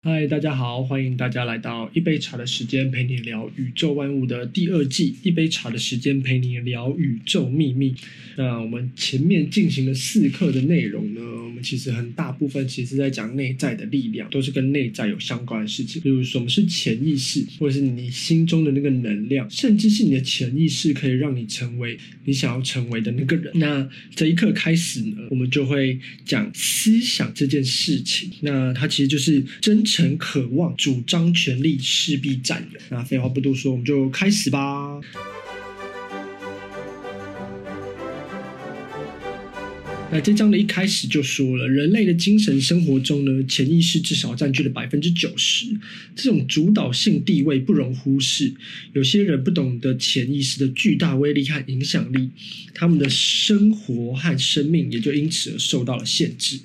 嗨，大家好，欢迎大家来到一杯茶的时间，陪你聊宇宙万物的第二季。一杯茶的时间，陪你聊宇宙秘密。那我们前面进行了四课的内容呢，其实很大部分其实在讲内在的力量，都是跟内在有相关的事情。比如说，什么是潜意识，或者是你心中的那个能量，甚至是你的潜意识可以让你成为你想要成为的那个人。那这一刻开始呢，我们就会讲思想这件事情。那它其实就是真。诚渴望主张权力，势必占有。那废话不多说，我们就开始吧。那这章的一开始就说了，人类的精神生活中呢，潜意识至少占据了百分之九十，这种主导性地位不容忽视。有些人不懂得潜意识的巨大威力和影响力，他们的生活和生命也就因此而受到了限制。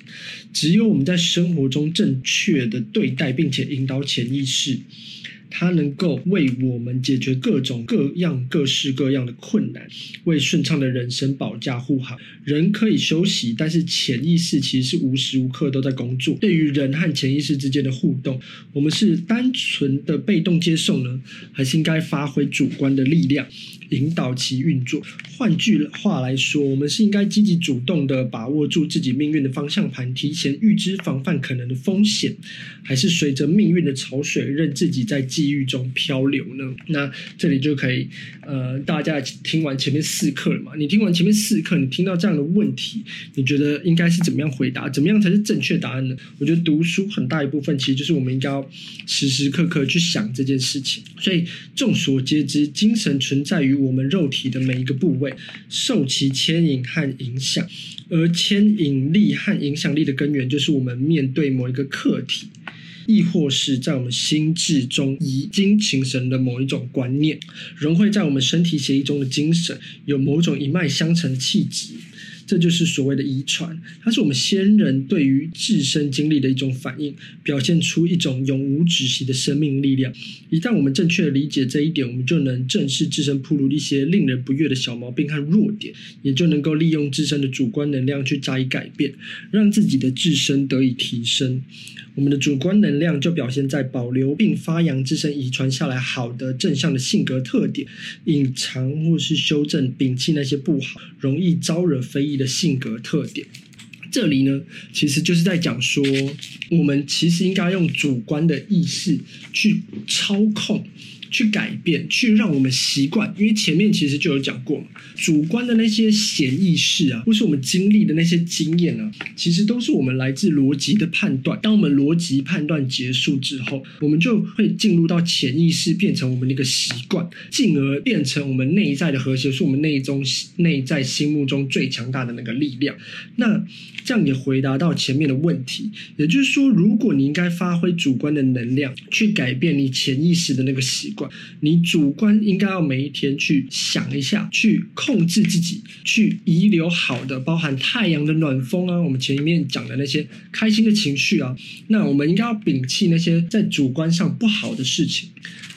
只有我们在生活中正确的对待并且引导潜意识。它能够为我们解决各种各样、各式各样的困难，为顺畅的人生保驾护航。人可以休息，但是潜意识其实是无时无刻都在工作。对于人和潜意识之间的互动，我们是单纯的被动接受呢，还是应该发挥主观的力量，引导其运作？换句话来说，我们是应该积极主动的把握住自己命运的方向盘，提前预知防范可能的风险，还是随着命运的潮水，任自己在机遇中漂流呢？那这里就可以，呃，大家听完前面四课了嘛？你听完前面四课，你听到这样的问题，你觉得应该是怎么样回答？怎么样才是正确答案呢？我觉得读书很大一部分，其实就是我们应该要时时刻刻去想这件事情。所以众所皆知，精神存在于我们肉体的每一个部位，受其牵引和影响，而牵引力和影响力的根源，就是我们面对某一个课题。亦或是在我们心智中已经形成的某一种观念，融汇在我们身体协议中的精神，有某种一脉相承的气质。这就是所谓的遗传，它是我们先人对于自身经历的一种反应，表现出一种永无止息的生命力量。一旦我们正确的理解这一点，我们就能正视自身暴露一些令人不悦的小毛病和弱点，也就能够利用自身的主观能量去加以改变，让自己的自身得以提升。我们的主观能量就表现在保留并发扬自身遗传下来好的正向的性格特点，隐藏或是修正、摒弃那些不好、容易招惹非议的性格特点，这里呢，其实就是在讲说，我们其实应该用主观的意识去操控。去改变，去让我们习惯，因为前面其实就有讲过嘛，主观的那些潜意识啊，或是我们经历的那些经验啊，其实都是我们来自逻辑的判断。当我们逻辑判断结束之后，我们就会进入到潜意识，变成我们的一个习惯，进而变成我们内在的和谐，是我们内中内在心目中最强大的那个力量。那这样也回答到前面的问题，也就是说，如果你应该发挥主观的能量，去改变你潜意识的那个习惯。你主观应该要每一天去想一下，去控制自己，去遗留好的，包含太阳的暖风啊，我们前面讲的那些开心的情绪啊，那我们应该要摒弃那些在主观上不好的事情。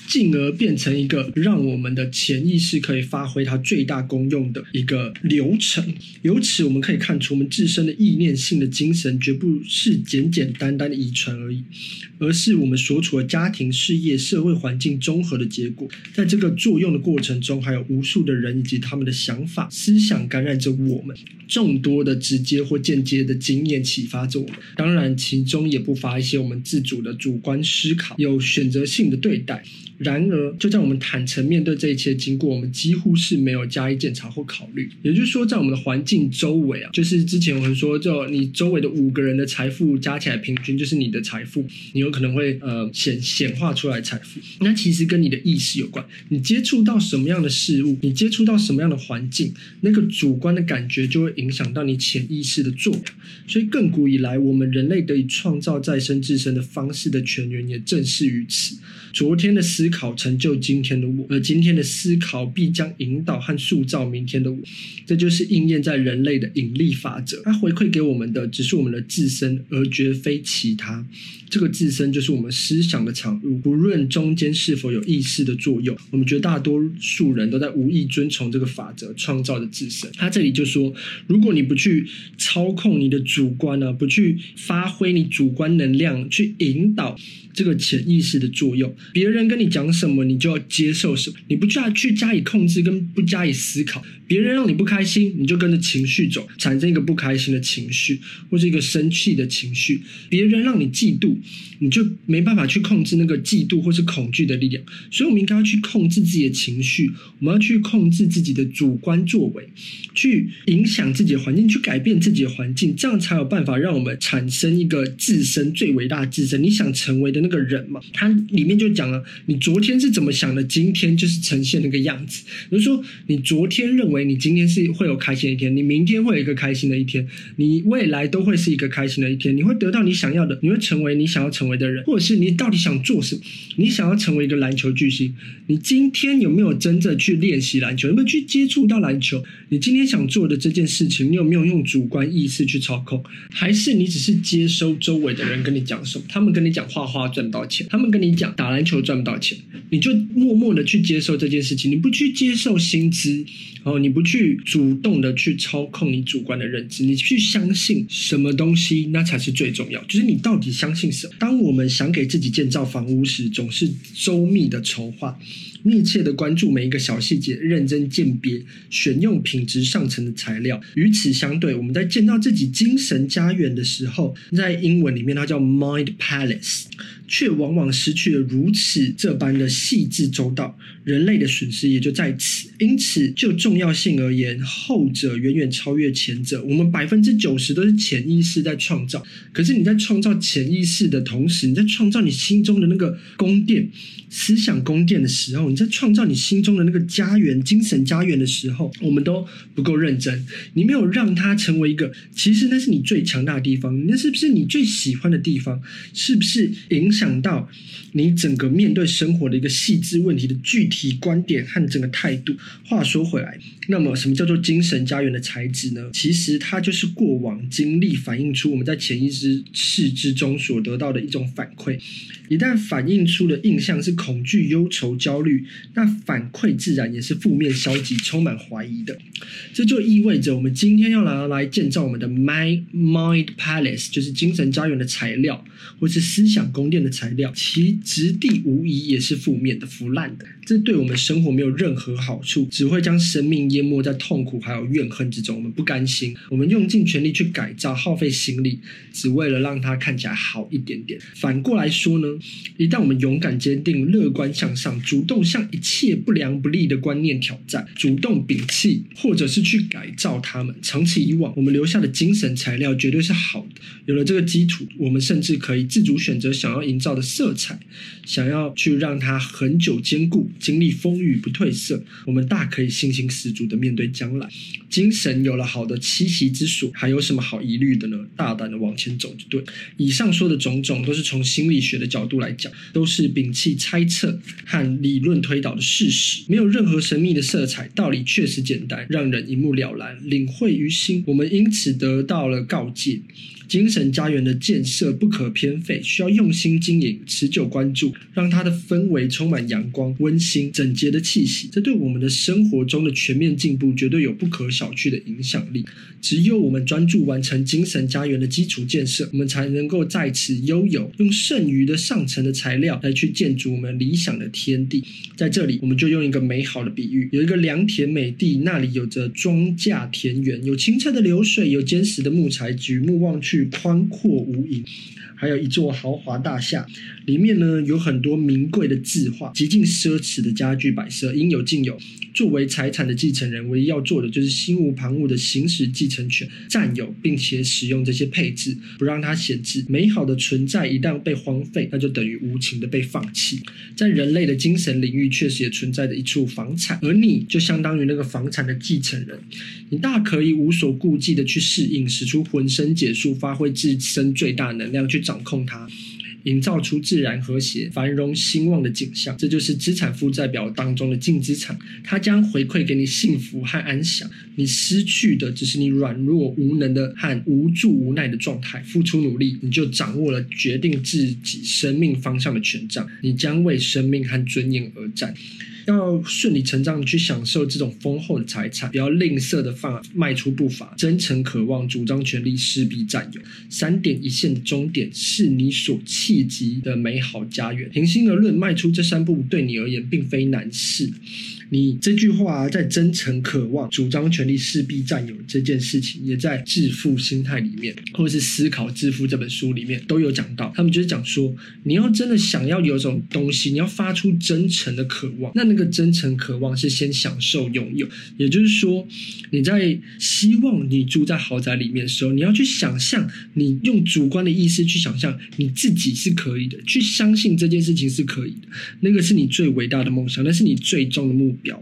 进而变成一个让我们的潜意识可以发挥它最大功用的一个流程。由此我们可以看出，我们自身的意念性的精神绝不是简简单单的遗传而已，而是我们所处的家庭、事业、社会环境综合的结果。在这个作用的过程中，还有无数的人以及他们的想法、思想感染着我们，众多的直接或间接的经验启发着我们。当然，其中也不乏一些我们自主的主观思考，有选择性的对待。然而，就在我们坦诚面对这一切经过，我们几乎是没有加以检查或考虑。也就是说，在我们的环境周围啊，就是之前我们说，就你周围的五个人的财富加起来平均就是你的财富，你有可能会呃显显化出来财富。那其实跟你的意识有关，你接触到什么样的事物，你接触到什么样的环境，那个主观的感觉就会影响到你潜意识的作用。所以，亘古以来，我们人类得以创造再生自身的方式的泉源，也正是于此。昨天的思。思考成就今天的我，而今天的思考必将引导和塑造明天的我。这就是应验在人类的引力法则，它回馈给我们的只是我们的自身，而绝非其他。这个自身就是我们思想的产物，不论中间是否有意识的作用。我们绝大多数人都在无意遵从这个法则创造的自身。他这里就说，如果你不去操控你的主观呢、不去发挥你主观能量去引导。这个潜意识的作用，别人跟你讲什么，你就要接受什么。你不去去加以控制，跟不加以思考。别人让你不开心，你就跟着情绪走，产生一个不开心的情绪，或是一个生气的情绪。别人让你嫉妒，你就没办法去控制那个嫉妒或是恐惧的力量。所以，我们应该要去控制自己的情绪，我们要去控制自己的主观作为，去影响自己的环境，去改变自己的环境，这样才有办法让我们产生一个自身最伟大的自身。你想成为的那。那个人嘛，他里面就讲了，你昨天是怎么想的，今天就是呈现那个样子。比如说，你昨天认为你今天是会有开心的一天，你明天会有一个开心的一天，你未来都会是一个开心的一天。你会得到你想要的，你会成为你想要成为的人，或者是你到底想做什么？你想要成为一个篮球巨星，你今天有没有真正去练习篮球？有没有去接触到篮球？你今天想做的这件事情，你有没有用主观意识去操控？还是你只是接收周围的人跟你讲什么？他们跟你讲画画赚不到钱，他们跟你讲打篮球赚不到钱，你就默默的去接受这件事情，你不去接受薪资，然后你不去主动的去操控你主观的认知，你去相信什么东西，那才是最重要。就是你到底相信什么？当我们想给自己建造房屋时，总是周密的筹划。密切的关注每一个小细节，认真鉴别，选用品质上乘的材料。与此相对，我们在建造自己精神家园的时候，在英文里面它叫 mind palace，却往往失去了如此这般的细致周到。人类的损失也就在此。因此，就重要性而言，后者远远超越前者。我们百分之九十都是潜意识在创造，可是你在创造潜意识的同时，你在创造你心中的那个宫殿。思想宫殿的时候，你在创造你心中的那个家园、精神家园的时候，我们都不够认真。你没有让它成为一个，其实那是你最强大的地方，那是不是你最喜欢的地方？是不是影响到你整个面对生活的一个细致问题的具体观点和整个态度？话说回来，那么什么叫做精神家园的材质呢？其实它就是过往经历反映出我们在潜意识之中所得到的一种反馈。一旦反映出的印象是恐惧、忧愁、焦虑，那反馈自然也是负面、消极、充满怀疑的。这就意味着，我们今天要拿来建造我们的 my mind palace，就是精神家园的材料，或是思想宫殿的材料，其质地无疑也是负面的、腐烂的。这对我们生活没有任何好处，只会将生命淹没在痛苦还有怨恨之中。我们不甘心，我们用尽全力去改造，耗费心力，只为了让它看起来好一点点。反过来说呢？一旦我们勇敢、坚定、乐观向上，主动向一切不良不利的观念挑战，主动摒弃或者是去改造它们，长此以往，我们留下的精神材料绝对是好的。有了这个基础，我们甚至可以自主选择想要营造的色彩，想要去让它恒久坚固，经历风雨不褪色。我们大可以信心十足的面对将来。精神有了好的栖息之所，还有什么好疑虑的呢？大胆的往前走就对。以上说的种种，都是从心理学的角度度。来讲，都是摒弃猜测和理论推导的事实，没有任何神秘的色彩，道理确实简单，让人一目了然，领会于心。我们因此得到了告诫。精神家园的建设不可偏废，需要用心经营、持久关注，让它的氛围充满阳光、温馨、整洁的气息。这对我们的生活中的全面进步绝对有不可小觑的影响力。只有我们专注完成精神家园的基础建设，我们才能够在此拥有用剩余的上层的材料来去建筑我们理想的天地。在这里，我们就用一个美好的比喻：有一个良田美地，那里有着庄稼田园，有清澈的流水，有坚实的木材，举目望去宽阔无垠，还有一座豪华大厦，里面呢有很多名贵的字画，极尽奢侈的家具摆设，应有尽有。作为财产的继承人，唯一要做的就是心无旁骛的行使继承权，占有并且使用这些配置，不让它闲置。美好的存在一旦被荒废，那就等于无情的被放弃。在人类的精神领域，确实也存在着一处房产，而你就相当于那个房产的继承人。你大可以无所顾忌的去适应，使出浑身解数，发挥自身最大能量去掌控它。营造出自然和谐、繁荣兴旺的景象。这就是资产负债表当中的净资产，它将回馈给你幸福和安详。你失去的只是你软弱无能的和无助无奈的状态。付出努力，你就掌握了决定自己生命方向的权杖。你将为生命和尊严而战。要顺理成章的去享受这种丰厚的财产，不要吝啬的放迈出步伐，真诚渴望，主张权利，势必占有。三点一线的终点是你所契及的美好家园。平心而论，迈出这三步对你而言并非难事。你这句话在真诚渴望、主张权利、势必占有这件事情，也在致富心态里面，或者是思考致富这本书里面都有讲到。他们就是讲说，你要真的想要有一种东西，你要发出真诚的渴望。那那个真诚渴望是先享受拥有，也就是说，你在希望你住在豪宅里面的时候，你要去想象，你用主观的意识去想象你自己是可以的，去相信这件事情是可以的。那个是你最伟大的梦想，那是你最终的目表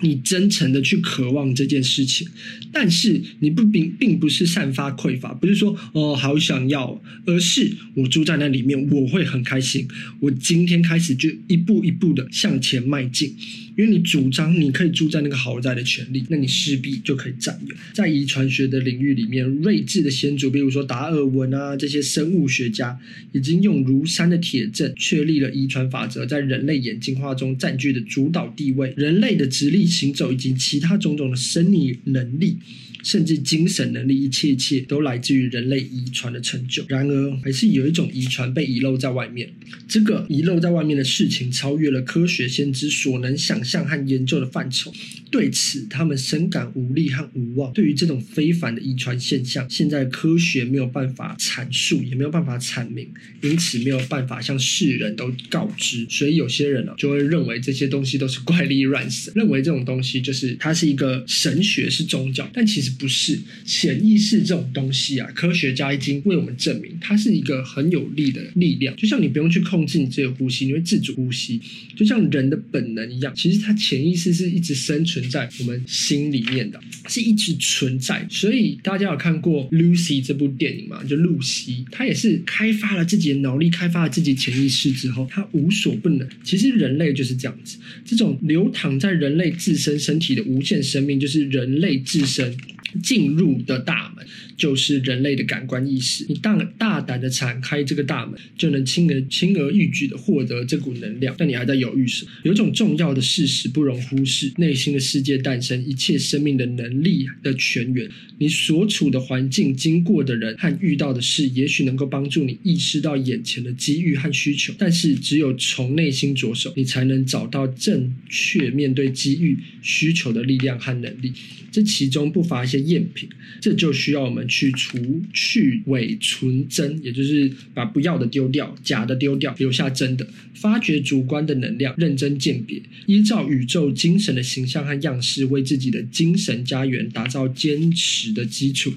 你真诚的去渴望这件事情，但是你不并并不是散发匮乏，不是说哦好想要，而是我住在那里面，我会很开心。我今天开始就一步一步的向前迈进。因为你主张你可以住在那个豪宅的权利，那你势必就可以占有。在遗传学的领域里面，睿智的先祖，比如说达尔文啊这些生物学家，已经用如山的铁证确立了遗传法则在人类演进化中占据的主导地位。人类的直立行走以及其他种种的生理能力。甚至精神能力，一切一切都来自于人类遗传的成就。然而，还是有一种遗传被遗漏在外面。这个遗漏在外面的事情，超越了科学先知所能想象和研究的范畴。对此，他们深感无力和无望。对于这种非凡的遗传现象，现在科学没有办法阐述，也没有办法阐明，因此没有办法向世人都告知。所以，有些人呢，就会认为这些东西都是怪力乱神，认为这种东西就是它是一个神学，是宗教。但其实。不是潜意识这种东西啊，科学家已经为我们证明，它是一个很有力的力量。就像你不用去控制你自己的呼吸，你会自主呼吸，就像人的本能一样。其实它潜意识是一直生存在我们心里面的，是一直存在。所以大家有看过《Lucy》这部电影吗？就露西，她也是开发了自己的脑力，开发了自己潜意识之后，她无所不能。其实人类就是这样子，这种流淌在人类自身身体的无限生命，就是人类自身。进入的大门就是人类的感官意识。你大大胆的敞开这个大门，就能轻而轻而易举的获得这股能量。但你还在犹豫什么？有种重要的事实不容忽视：内心的世界诞生一切生命的能力的泉源。你所处的环境、经过的人和遇到的事，也许能够帮助你意识到眼前的机遇和需求。但是，只有从内心着手，你才能找到正确面对机遇需求的力量和能力。这其中不乏些赝品，这就需要我们去除去伪存真，也就是把不要的丢掉，假的丢掉，留下真的。发掘主观的能量，认真鉴别，依照宇宙精神的形象和样式，为自己的精神家园打造坚实的基础。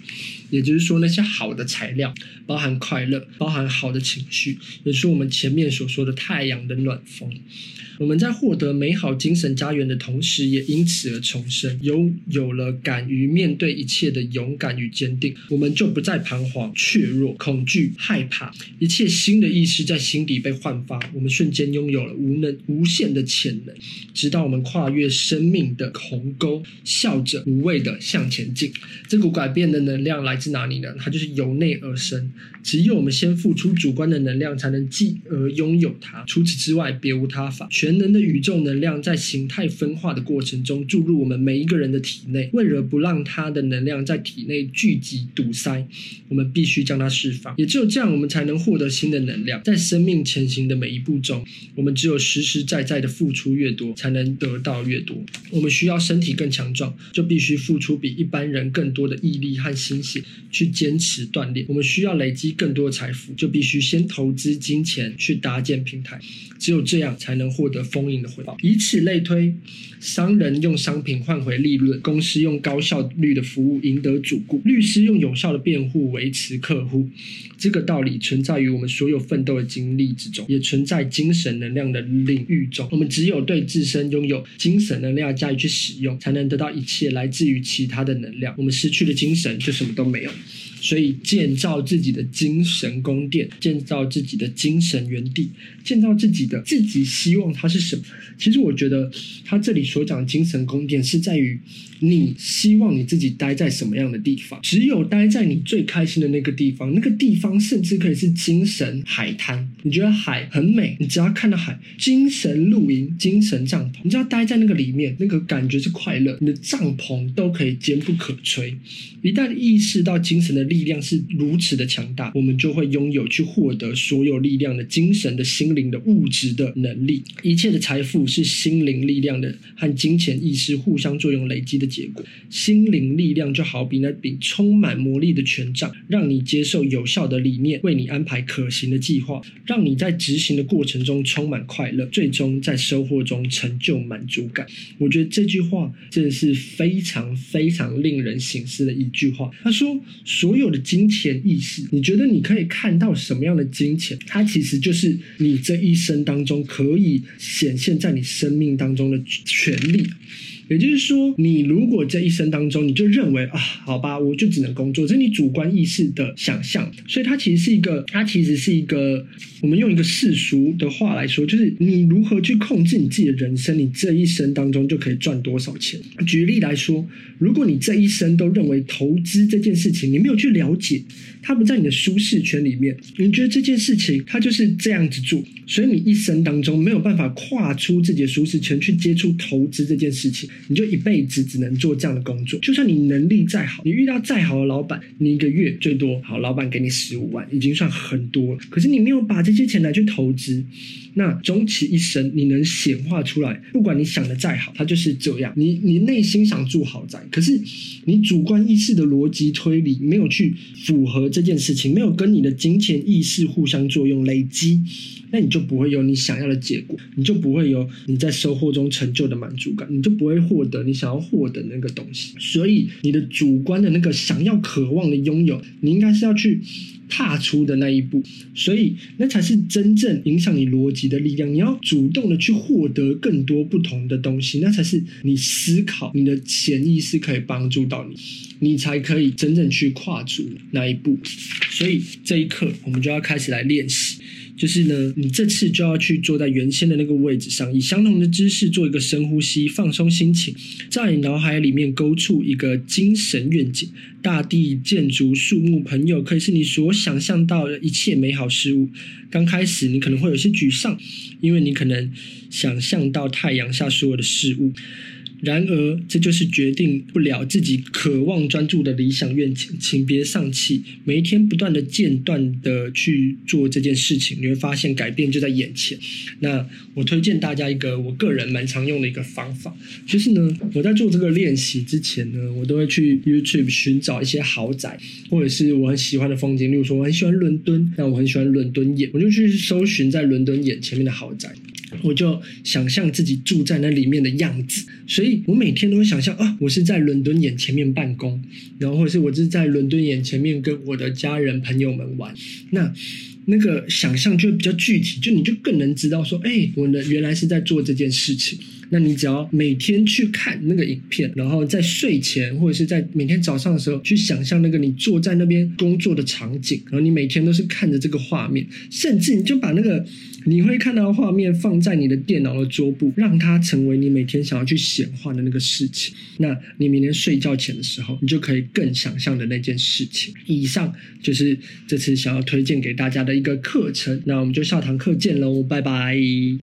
也就是说，那些好的材料，包含快乐，包含好的情绪，也是我们前面所说的太阳的暖风。我们在获得美好精神家园的同时，也因此而重生，拥有了敢于面对一切的勇敢与坚定。我们就不再彷徨、怯弱、恐惧、害怕，一切新的意识在心底被焕发，我们瞬间拥有了无能无限的潜能，直到我们跨越生命的鸿沟，笑着无畏地向前进。这股改变的能量来自哪里呢？它就是由内而生。只有我们先付出主观的能量，才能继而拥有它。除此之外，别无他法。全能的宇宙能量在形态分化的过程中注入我们每一个人的体内。为了不让它的能量在体内聚集堵塞，我们必须将它释放。也只有这样，我们才能获得新的能量。在生命前行的每一步中，我们只有实实在在的付出越多，才能得到越多。我们需要身体更强壮，就必须付出比一般人更多的毅力和心血去坚持锻炼。我们需要累积更多的财富，就必须先投资金钱去搭建平台。只有这样，才能获得丰盈的回报。以此类推，商人用商品换回利润，公司用高效率的服务赢得主顾，律师用有效的辩护维持客户。这个道理存在于我们所有奋斗的经历之中，也存在精神能量的领域中。我们只有对自身拥有精神能量加以去使用，才能得到一切来自于其他的能量。我们失去了精神，就什么都没有。所以建造自己的精神宫殿，建造自己的精神园地，建造自己的自己希望它是什么？其实我觉得他这里所讲精神宫殿是在于你希望你自己待在什么样的地方。只有待在你最开心的那个地方，那个地方甚至可以是精神海滩。你觉得海很美，你只要看到海，精神露营、精神帐篷，你只要待在那个里面，那个感觉是快乐，你的帐篷都可以坚不可摧。一旦意识到精神的力量是如此的强大，我们就会拥有去获得所有力量的精神的、心灵的、物质的能力。一切的财富是心灵力量的和金钱意识互相作用累积的结果。心灵力量就好比那柄充满魔力的权杖，让你接受有效的理念，为你安排可行的计划，让你在执行的过程中充满快乐，最终在收获中成就满足感。我觉得这句话真的是非常非常令人醒思的一句话。他说：“所有有的金钱意识，你觉得你可以看到什么样的金钱？它其实就是你这一生当中可以显现在你生命当中的权利。”也就是说，你如果这一生当中，你就认为啊，好吧，我就只能工作，这是你主观意识的想象。所以它其实是一个，它其实是一个，我们用一个世俗的话来说，就是你如何去控制你自己的人生，你这一生当中就可以赚多少钱。举例来说，如果你这一生都认为投资这件事情，你没有去了解，它不在你的舒适圈里面，你觉得这件事情它就是这样子做，所以你一生当中没有办法跨出自己的舒适圈去接触投资这件事情。你就一辈子只能做这样的工作，就算你能力再好，你遇到再好的老板，你一个月最多好，老板给你十五万，已经算很多了。可是你没有把这些钱拿去投资，那终其一生，你能显化出来，不管你想的再好，它就是这样。你你内心想住豪宅，可是你主观意识的逻辑推理没有去符合这件事情，没有跟你的金钱意识互相作用累积。那你就不会有你想要的结果，你就不会有你在收获中成就的满足感，你就不会获得你想要获得那个东西。所以，你的主观的那个想要、渴望的拥有，你应该是要去踏出的那一步。所以，那才是真正影响你逻辑的力量。你要主动的去获得更多不同的东西，那才是你思考、你的潜意识可以帮助到你，你才可以真正去跨出那一步。所以，这一刻我们就要开始来练习。就是呢，你这次就要去坐在原先的那个位置上，以相同的姿势做一个深呼吸，放松心情，在你脑海里面勾出一个精神愿景，大地、建筑、树木、朋友，可以是你所想象到的一切美好事物。刚开始你可能会有些沮丧，因为你可能想象到太阳下所有的事物。然而，这就是决定不了自己渴望专注的理想愿景。请别丧气，每一天不断的间断的去做这件事情，你会发现改变就在眼前。那我推荐大家一个我个人蛮常用的一个方法，就是呢，我在做这个练习之前呢，我都会去 YouTube 寻找一些豪宅，或者是我很喜欢的风景，例如说我很喜欢伦敦，那我很喜欢伦敦眼，我就去搜寻在伦敦眼前面的豪宅。我就想象自己住在那里面的样子，所以我每天都会想象啊，我是在伦敦眼前面办公，然后或是我是在伦敦眼前面跟我的家人朋友们玩，那那个想象就会比较具体，就你就更能知道说，哎，我的原来是在做这件事情。那你只要每天去看那个影片，然后在睡前或者是在每天早上的时候去想象那个你坐在那边工作的场景，然后你每天都是看着这个画面，甚至你就把那个你会看到的画面放在你的电脑的桌布，让它成为你每天想要去显化的那个事情。那你明天睡觉前的时候，你就可以更想象的那件事情。以上就是这次想要推荐给大家的一个课程，那我们就下堂课见喽，拜拜。